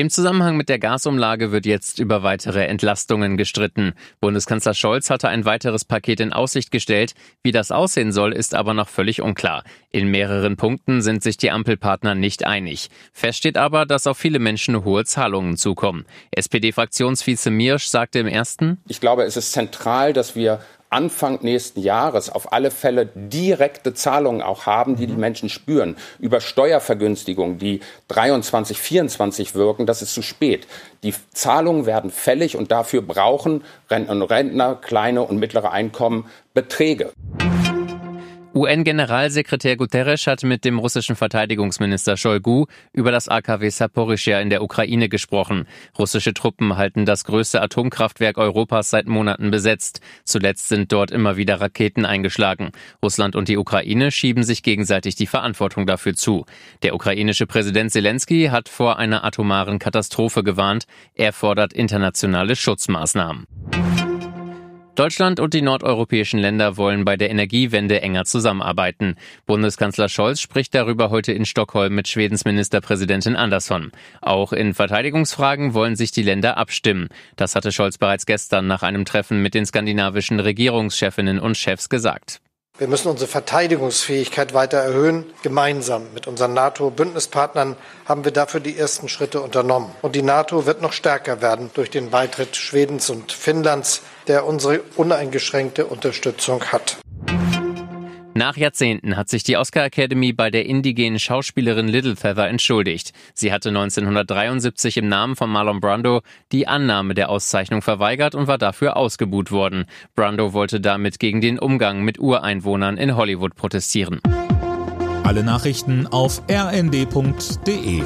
Im Zusammenhang mit der Gasumlage wird jetzt über weitere Entlastungen gestritten. Bundeskanzler Scholz hatte ein weiteres Paket in Aussicht gestellt. Wie das aussehen soll, ist aber noch völlig unklar. In mehreren Punkten sind sich die Ampelpartner nicht einig. Fest steht aber, dass auf viele Menschen hohe Zahlungen zukommen. SPD-Fraktionsvize Mirsch sagte im ersten, Ich glaube, es ist zentral, dass wir Anfang nächsten Jahres auf alle Fälle direkte Zahlungen auch haben, die die Menschen spüren. Über Steuervergünstigungen, die 23, 24 wirken, das ist zu spät. Die Zahlungen werden fällig und dafür brauchen Rentner und Rentner, kleine und mittlere Einkommen Beträge. UN-Generalsekretär Guterres hat mit dem russischen Verteidigungsminister Shoigu über das AKW Saporischia in der Ukraine gesprochen. Russische Truppen halten das größte Atomkraftwerk Europas seit Monaten besetzt. Zuletzt sind dort immer wieder Raketen eingeschlagen. Russland und die Ukraine schieben sich gegenseitig die Verantwortung dafür zu. Der ukrainische Präsident Zelensky hat vor einer atomaren Katastrophe gewarnt. Er fordert internationale Schutzmaßnahmen. Deutschland und die nordeuropäischen Länder wollen bei der Energiewende enger zusammenarbeiten. Bundeskanzler Scholz spricht darüber heute in Stockholm mit Schwedens Ministerpräsidentin Andersson. Auch in Verteidigungsfragen wollen sich die Länder abstimmen. Das hatte Scholz bereits gestern nach einem Treffen mit den skandinavischen Regierungschefinnen und Chefs gesagt. Wir müssen unsere Verteidigungsfähigkeit weiter erhöhen. Gemeinsam mit unseren NATO-Bündnispartnern haben wir dafür die ersten Schritte unternommen. Und die NATO wird noch stärker werden durch den Beitritt Schwedens und Finnlands, der unsere uneingeschränkte Unterstützung hat. Nach Jahrzehnten hat sich die Oscar Academy bei der indigenen Schauspielerin Little Feather entschuldigt. Sie hatte 1973 im Namen von Marlon Brando die Annahme der Auszeichnung verweigert und war dafür ausgebuht worden. Brando wollte damit gegen den Umgang mit Ureinwohnern in Hollywood protestieren. Alle Nachrichten auf rnd.de